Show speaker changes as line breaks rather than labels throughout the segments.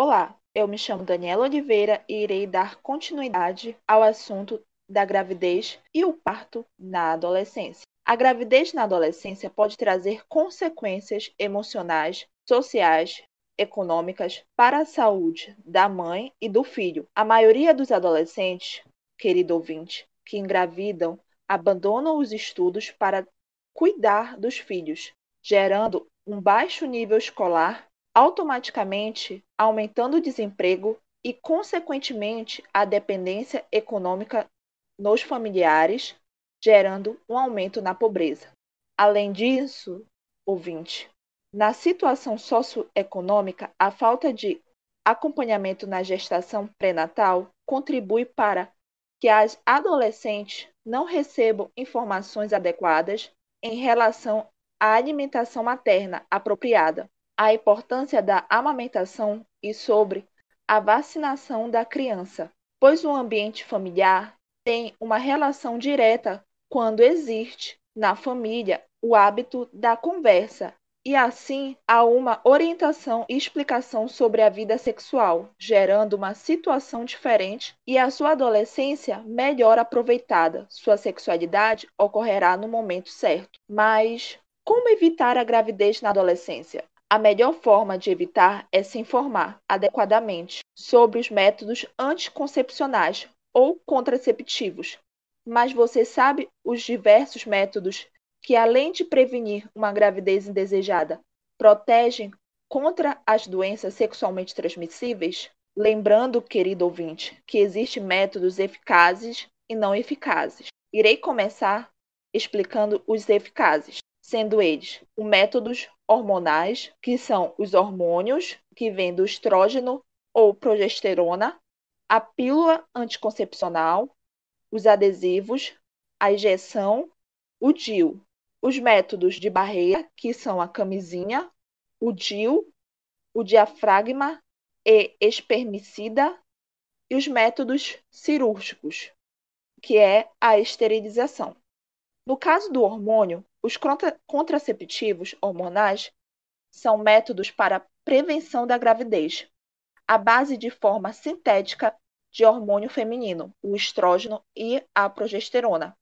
Olá, eu me chamo Daniela Oliveira e irei dar continuidade ao assunto da gravidez e o parto na adolescência. A gravidez na adolescência pode trazer consequências emocionais, sociais, econômicas para a saúde da mãe e do filho. A maioria dos adolescentes, querido ouvinte, que engravidam, abandonam os estudos para cuidar dos filhos, gerando um baixo nível escolar, automaticamente aumentando o desemprego e, consequentemente, a dependência econômica nos familiares, gerando um aumento na pobreza. Além disso, ouvinte, na situação socioeconômica, a falta de acompanhamento na gestação pré-natal contribui para que as adolescentes não recebam informações adequadas em relação à alimentação materna apropriada, a importância da amamentação e sobre a vacinação da criança, pois o ambiente familiar tem uma relação direta quando existe na família o hábito da conversa e assim há uma orientação e explicação sobre a vida sexual, gerando uma situação diferente e a sua adolescência melhor aproveitada. Sua sexualidade ocorrerá no momento certo. Mas como evitar a gravidez na adolescência? A melhor forma de evitar é se informar adequadamente sobre os métodos anticoncepcionais ou contraceptivos. Mas você sabe os diversos métodos que, além de prevenir uma gravidez indesejada, protegem contra as doenças sexualmente transmissíveis? Lembrando, querido ouvinte, que existem métodos eficazes e não eficazes. Irei começar explicando os eficazes, sendo eles os métodos hormonais, que são os hormônios que vêm do estrógeno ou progesterona, a pílula anticoncepcional, os adesivos, a injeção, o DIU, os métodos de barreira, que são a camisinha, o DIU, o diafragma e espermicida, e os métodos cirúrgicos, que é a esterilização. No caso do hormônio, os contraceptivos hormonais são métodos para prevenção da gravidez, à base de forma sintética de hormônio feminino, o estrógeno e a progesterona,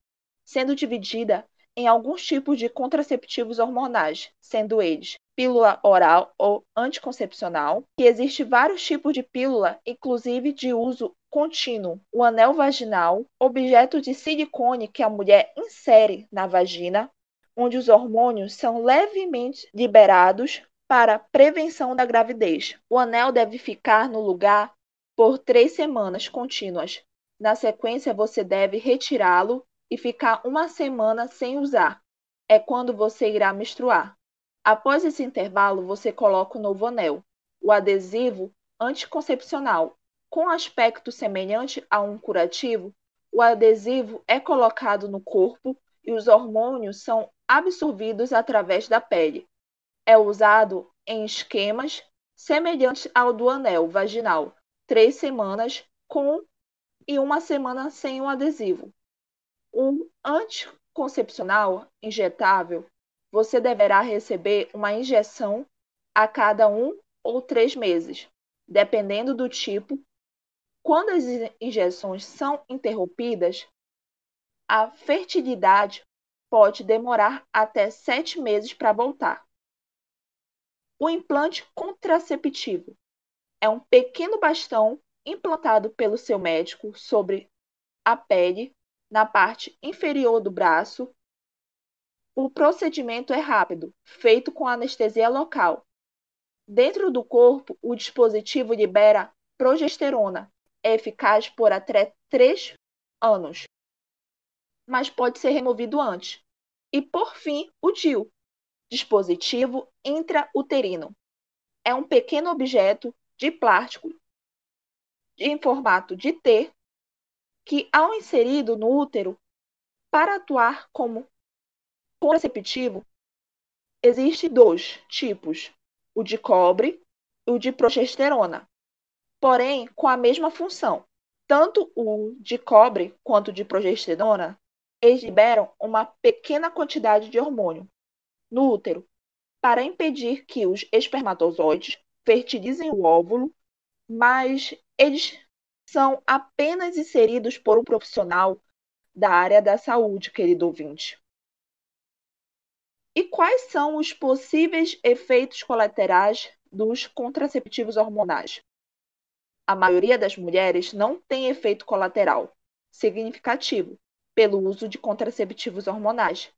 sendo dividida em alguns tipos de contraceptivos hormonais, sendo eles pílula oral ou anticoncepcional, que existe vários tipos de pílula, inclusive de uso contínuo, o anel vaginal, objeto de silicone que a mulher insere na vagina, onde os hormônios são levemente liberados para prevenção da gravidez. O anel deve ficar no lugar por três semanas contínuas. Na sequência, você deve retirá-lo e ficar uma semana sem usar. É quando você irá menstruar. Após esse intervalo, você coloca o novo anel, o adesivo anticoncepcional. Com aspecto semelhante a um curativo, o adesivo é colocado no corpo e os hormônios são absorvidos através da pele é usado em esquemas semelhantes ao do anel vaginal, três semanas com e uma semana sem o adesivo. O anticoncepcional injetável, você deverá receber uma injeção a cada um ou três meses, dependendo do tipo. Quando as injeções são interrompidas, a fertilidade pode demorar até sete meses para voltar. O implante contraceptivo é um pequeno bastão implantado pelo seu médico sobre a pele na parte inferior do braço. O procedimento é rápido, feito com anestesia local. Dentro do corpo, o dispositivo libera progesterona, é eficaz por até 3 anos, mas pode ser removido antes. E por fim, o DIU, dispositivo intrauterino. É um pequeno objeto de plástico em formato de T que, ao inserido no útero, para atuar como contraceptivo, existem dois tipos, o de cobre e o de progesterona, porém com a mesma função. Tanto o de cobre quanto o de progesterona, eles liberam uma pequena quantidade de hormônio, no útero para impedir que os espermatozoides fertilizem o óvulo mas eles são apenas inseridos por um profissional da área da saúde, querido ouvinte. E quais são os possíveis efeitos colaterais dos contraceptivos hormonais? A maioria das mulheres não tem efeito colateral significativo pelo uso de contraceptivos hormonais.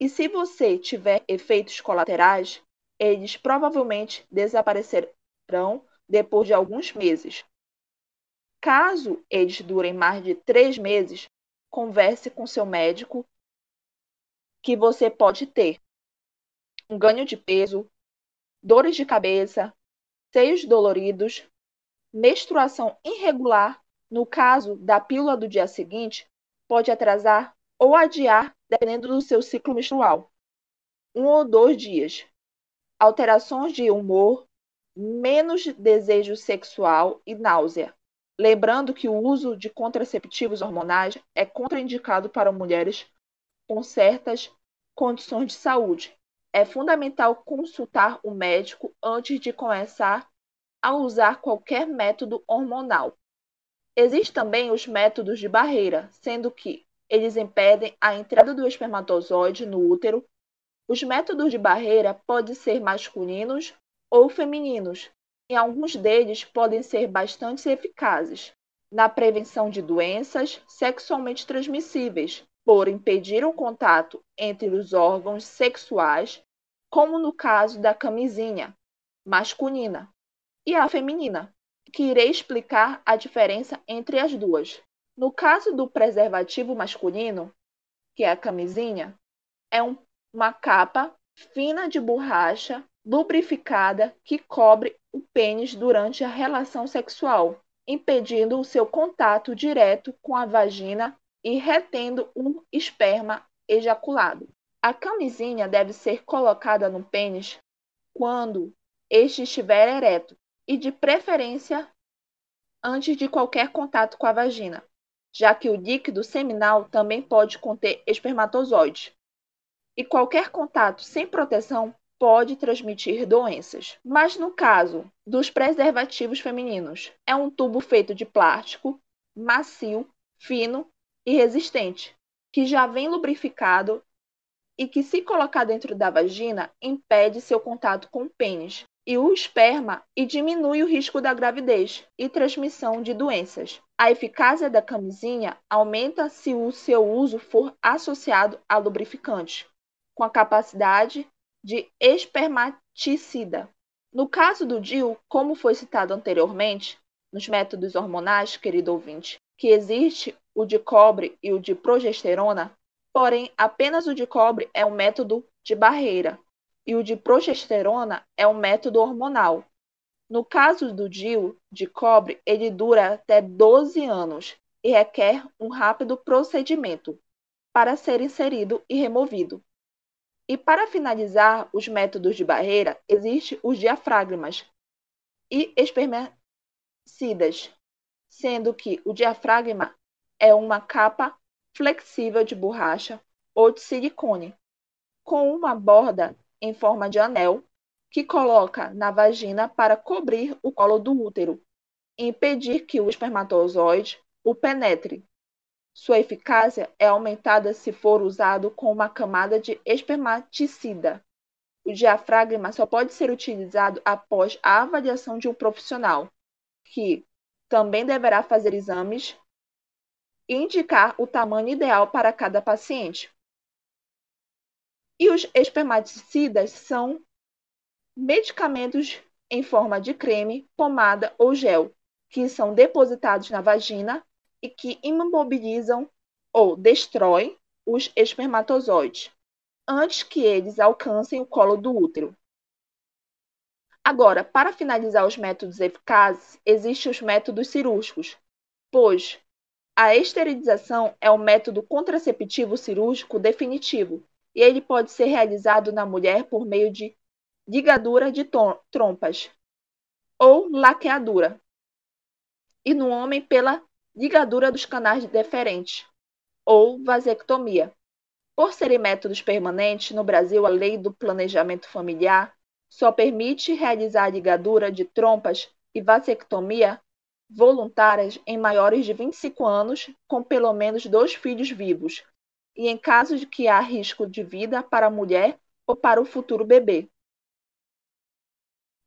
E se você tiver efeitos colaterais, eles provavelmente desaparecerão depois de alguns meses. Caso eles durem mais de três meses, converse com seu médico que você pode ter um ganho de peso, dores de cabeça, seios doloridos, menstruação irregular. No caso da pílula do dia seguinte, pode atrasar ou adiar, dependendo do seu ciclo menstrual, um ou dois dias. Alterações de humor, menos desejo sexual e náusea. Lembrando que o uso de contraceptivos hormonais é contraindicado para mulheres com certas condições de saúde, é fundamental consultar o médico antes de começar a usar qualquer método hormonal. Existem também os métodos de barreira, sendo que eles impedem a entrada do espermatozoide no útero. Os métodos de barreira podem ser masculinos ou femininos, e alguns deles podem ser bastante eficazes na prevenção de doenças sexualmente transmissíveis, por impedir o contato entre os órgãos sexuais como no caso da camisinha masculina e a feminina, que irei explicar a diferença entre as duas. No caso do preservativo masculino, que é a camisinha, é um, uma capa fina de borracha lubrificada que cobre o pênis durante a relação sexual, impedindo o seu contato direto com a vagina e retendo um esperma ejaculado. A camisinha deve ser colocada no pênis quando este estiver ereto e, de preferência, antes de qualquer contato com a vagina, já que o líquido seminal também pode conter espermatozoides. E qualquer contato sem proteção pode transmitir doenças. Mas no caso dos preservativos femininos, é um tubo feito de plástico, macio, fino e resistente, que já vem lubrificado e que, se colocar dentro da vagina, impede seu contato com o pênis e o esperma e diminui o risco da gravidez e transmissão de doenças. A eficácia da camisinha aumenta se o seu uso for associado a lubrificante, com a capacidade de espermaticida. No caso do DIU, como foi citado anteriormente, nos métodos hormonais, querido ouvinte, que existe o de cobre e o de progesterona, Porém, apenas o de cobre é um método de barreira e o de progesterona é um método hormonal. No caso do DIU de cobre, ele dura até 12 anos e requer um rápido procedimento para ser inserido e removido. E para finalizar os métodos de barreira, existem os diafragmas e espermicidas, sendo que o diafragma é uma capa flexível de borracha ou de silicone, com uma borda em forma de anel que coloca na vagina para cobrir o colo do útero e impedir que o espermatozoide o penetre. Sua eficácia é aumentada se for usado com uma camada de espermaticida. O diafragma só pode ser utilizado após a avaliação de um profissional, que também deverá fazer exames e indicar o tamanho ideal para cada paciente. E os espermaticidas são medicamentos em forma de creme, pomada ou gel, que são depositados na vagina e que imobilizam ou destroem os espermatozoides antes que eles alcancem o colo do útero. Agora, para finalizar os métodos eficazes, existem os métodos cirúrgicos, pois a esterilização é o método contraceptivo cirúrgico definitivo e ele pode ser realizado na mulher por meio de ligadura de trompas ou laqueadura e no homem pela ligadura dos canais deferentes ou vasectomia. Por serem métodos permanentes, no Brasil a lei do planejamento familiar só permite realizar a ligadura de trompas e vasectomia voluntárias em maiores de 25 anos com pelo menos dois filhos vivos e em caso de que há risco de vida para a mulher ou para o futuro bebê.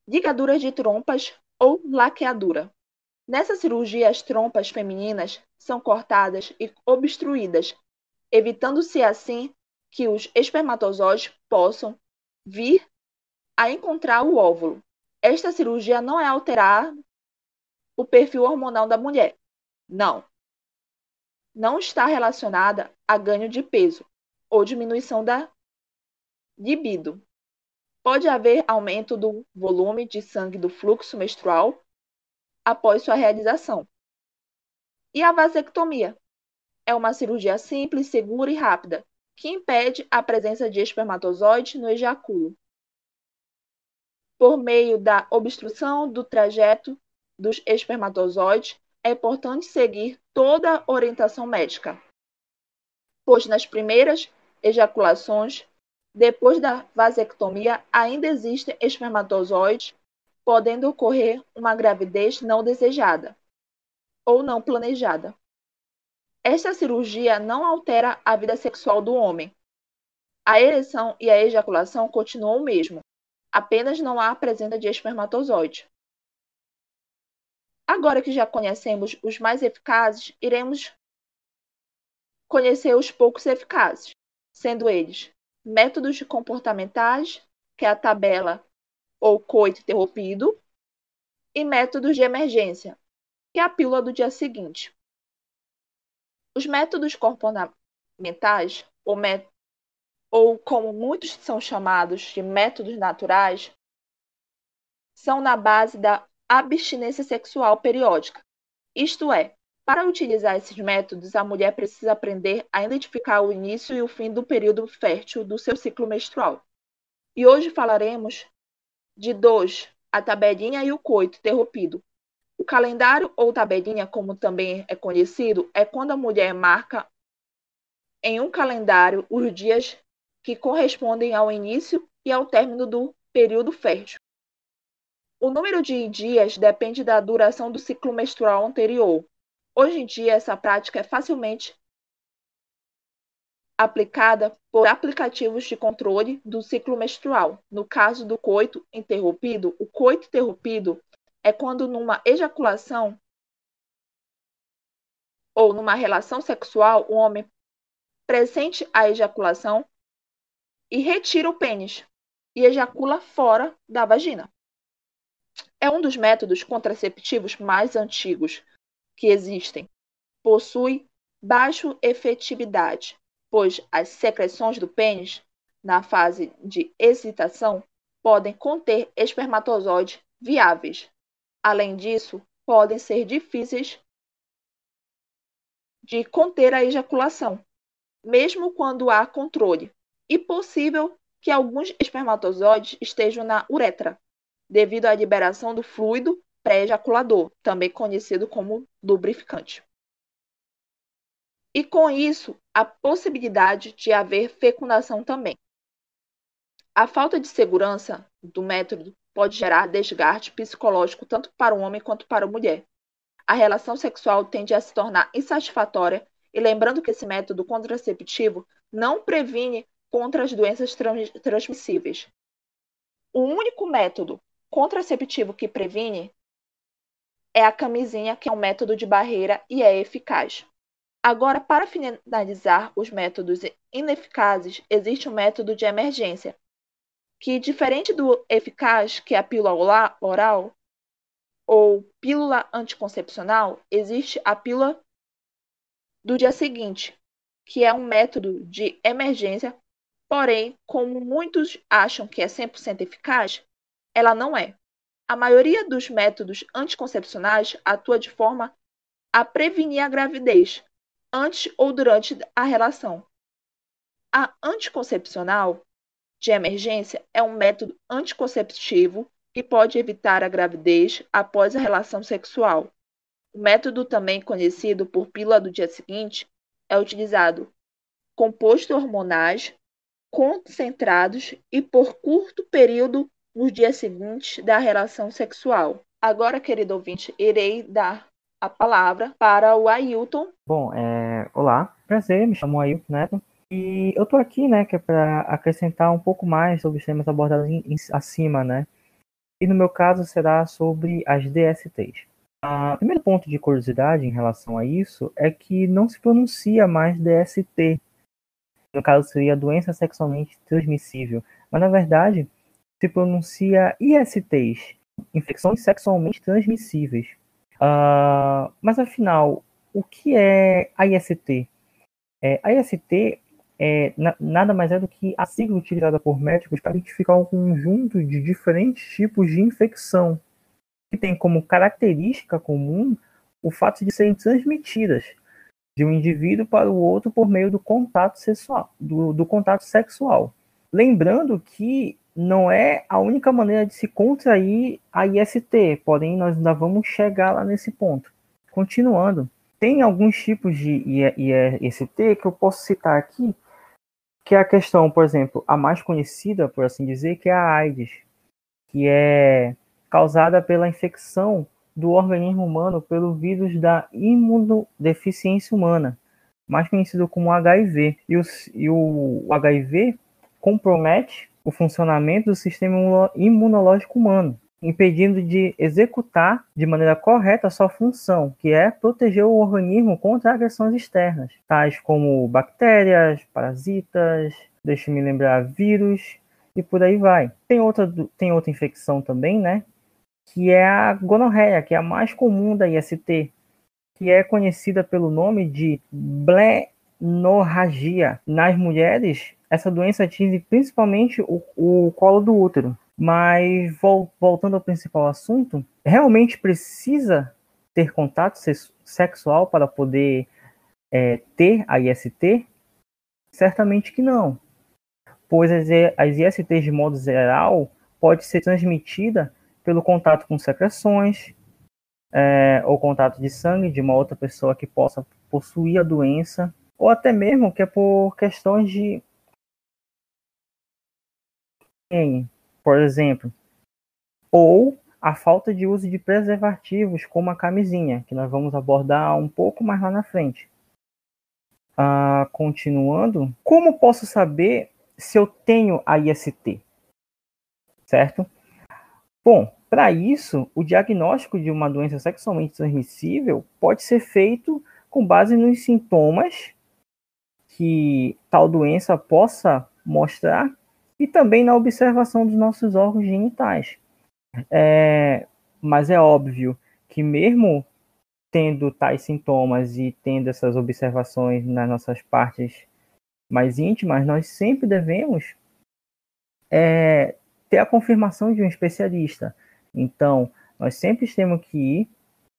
Ligadura de trompas ou laqueadura. Nessa cirurgia, as trompas femininas são cortadas e obstruídas, evitando-se assim que os espermatozoides possam vir a encontrar o óvulo. Esta cirurgia não é alterar o perfil hormonal da mulher. Não. Não está relacionada a ganho de peso ou diminuição da libido. Pode haver aumento do volume de sangue do fluxo menstrual após sua realização. E a vasectomia é uma cirurgia simples, segura e rápida que impede a presença de espermatozoides no ejaculo por meio da obstrução do trajeto dos espermatozoides, é importante seguir toda a orientação médica, pois nas primeiras ejaculações, depois da vasectomia, ainda existem espermatozoides, podendo ocorrer uma gravidez não desejada ou não planejada. Esta cirurgia não altera a vida sexual do homem. A ereção e a ejaculação continuam o mesmo, apenas não há presença de espermatozoide. Agora que já conhecemos os mais eficazes, iremos conhecer os poucos eficazes, sendo eles métodos comportamentais, que é a tabela ou coito interrompido, e métodos de emergência, que é a pílula do dia seguinte. Os métodos comportamentais, ou ou como muitos são chamados de métodos naturais, são na base da abstinência sexual periódica. Isto é, para utilizar esses métodos, a mulher precisa aprender a identificar o início e o fim do período fértil do seu ciclo menstrual. E hoje falaremos de dois, a tabelinha e o coito interrompido. O calendário ou tabelinha, como também é conhecido, é quando a mulher marca em um calendário os dias que correspondem ao início e ao término do período fértil. O número de dias depende da duração do ciclo menstrual anterior. Hoje em dia, essa prática é facilmente aplicada por aplicativos de controle do ciclo menstrual. No caso do coito interrompido, o coito interrompido é quando numa ejaculação ou numa relação sexual, o homem presente a ejaculação e retira o pênis e ejacula fora da vagina. É um dos métodos contraceptivos mais antigos que existem. Possui baixa efetividade, pois as secreções do pênis, na fase de excitação, podem conter espermatozoides viáveis. Além disso, podem ser difíceis de conter a ejaculação, mesmo quando há controle, e possível que alguns espermatozoides estejam na uretra, devido à liberação do fluido pré-ejaculador, também conhecido como lubrificante. E com isso, a possibilidade de haver fecundação também. A falta de segurança do método pode gerar desgaste psicológico tanto para o homem quanto para a mulher. A relação sexual tende a se tornar insatisfatória, e lembrando que esse método contraceptivo não previne contra as doenças transmissíveis. O único método contraceptivo que previne é a camisinha, que é um método de barreira e é eficaz. Agora, para finalizar os métodos ineficazes, existe um método de emergência, que, diferente do eficaz, que é a pílula oral ou pílula anticoncepcional, existe a pílula do dia seguinte, que é um método de emergência Porém, como muitos acham que é 100% eficaz, ela não é. A maioria dos métodos anticoncepcionais atua de forma a prevenir a gravidez antes ou durante a relação. A anticoncepcional de emergência é um método anticonceptivo que pode evitar a gravidez após a relação sexual. O método, também conhecido por pílula do dia seguinte, é utilizado composto hormonais concentrados e por curto período nos dias seguintes da relação sexual. Agora, querido ouvinte, irei dar a palavra para o Ailton.
Bom, é... olá, prazer, me chamo Ailton Neto. E eu tô aqui, né, que é para acrescentar um pouco mais sobre os temas abordados em, em, acima, né? E no meu caso será sobre as DSTs. O primeiro ponto de curiosidade em relação a isso é que não se pronuncia mais DST. No caso seria doença sexualmente transmissível, mas na verdade se pronuncia ISTs, infecções sexualmente transmissíveis. Uh, mas afinal, o que é a IST? É, a IST é, na, nada mais é do que a sigla utilizada por médicos para identificar um conjunto de diferentes tipos de infecção, que tem como característica comum o fato de serem transmitidas de um indivíduo para o outro por meio do contato sexual. Do, do contato sexual. Lembrando que não é a única maneira de se contrair a IST, porém nós ainda vamos chegar lá nesse ponto. Continuando, tem alguns tipos de IST que eu posso citar aqui, que é a questão, por exemplo, a mais conhecida, por assim dizer, que é a AIDS, que é causada pela infecção do organismo humano pelo vírus da imunodeficiência humana, mais conhecido como HIV. E o, e o HIV compromete o funcionamento do sistema imunológico humano, impedindo de executar de maneira correta a sua função, que é proteger o organismo contra agressões externas, tais como bactérias, parasitas, deixe-me lembrar, vírus e por aí vai. Tem outra, tem outra infecção também, né? Que é a gonorreia, que é a mais comum da IST, que é conhecida pelo nome de blenorragia. Nas mulheres, essa doença atinge principalmente o, o colo do útero. Mas voltando ao principal assunto, realmente precisa ter contato sexual para poder é, ter a IST? Certamente que não, pois as, as ISTs de modo geral pode ser transmitida pelo contato com secreções é, ou contato de sangue de uma outra pessoa que possa possuir a doença, ou até mesmo que é por questões de por exemplo, ou a falta de uso de preservativos, como a camisinha, que nós vamos abordar um pouco mais lá na frente. Ah, continuando, como posso saber se eu tenho a IST? Certo? Bom, para isso, o diagnóstico de uma doença sexualmente transmissível pode ser feito com base nos sintomas que tal doença possa mostrar e também na observação dos nossos órgãos genitais. É, mas é óbvio que mesmo tendo tais sintomas e tendo essas observações nas nossas partes mais íntimas, nós sempre devemos é, ter a confirmação de um especialista. Então, nós sempre temos que ir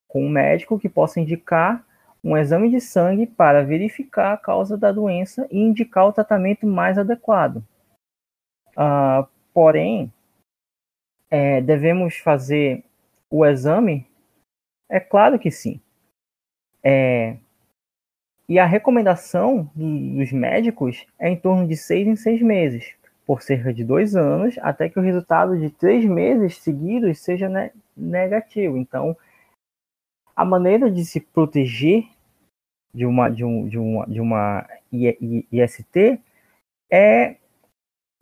com um médico que possa indicar um exame de sangue para verificar a causa da doença e indicar o tratamento mais adequado. Uh, porém, é, devemos fazer o exame? É claro que sim. É, e a recomendação dos médicos é em torno de seis em seis meses, por cerca de dois anos, até que o resultado de três meses seguidos seja ne negativo. Então, a maneira de se proteger de uma, de um, de uma, de uma IST é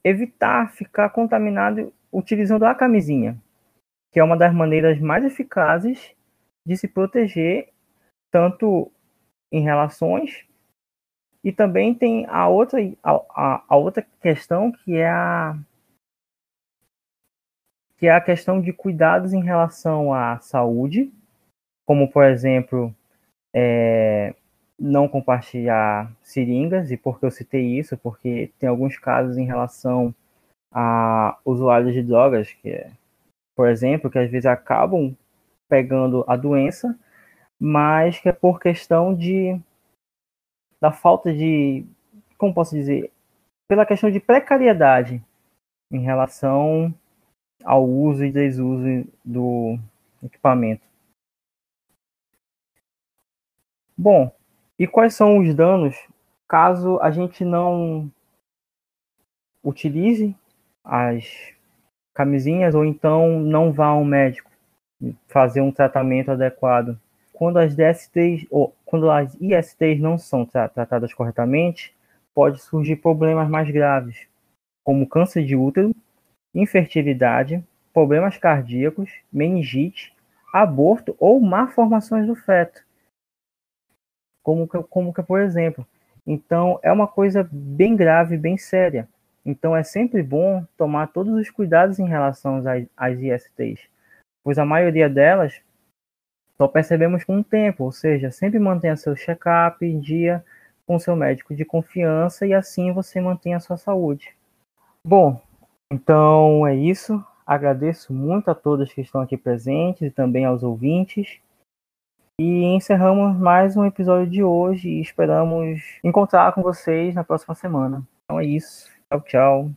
evitar ficar contaminado utilizando a camisinha, que é uma das maneiras mais eficazes de se proteger, tanto em relações e também tem a outra, a, a, outra questão que é a que é a questão de cuidados em relação à saúde, como por exemplo é, não compartilhar seringas, e por que eu citei isso? Porque tem alguns casos em relação a usuários de drogas, que é, por exemplo, que às vezes acabam pegando a doença, mas que é por questão de da falta de, como posso dizer, pela questão de precariedade em relação ao uso e desuso do equipamento. Bom, e quais são os danos caso a gente não utilize as camisinhas ou então não vá ao médico? fazer um tratamento adequado. Quando as DSTs ou quando as ISTs não são tra tratadas corretamente, pode surgir problemas mais graves, como câncer de útero, infertilidade, problemas cardíacos, meningite, aborto ou malformações do feto. Como que, como que, por exemplo. Então, é uma coisa bem grave, bem séria. Então, é sempre bom tomar todos os cuidados em relação às, às ISTs, pois a maioria delas só percebemos com o tempo, ou seja, sempre mantenha seu check-up em dia com seu médico de confiança e assim você mantém a sua saúde. Bom, então é isso. Agradeço muito a todos que estão aqui presentes e também aos ouvintes. E encerramos mais um episódio de hoje e esperamos encontrar com vocês na próxima semana. Então é isso. Tchau, tchau.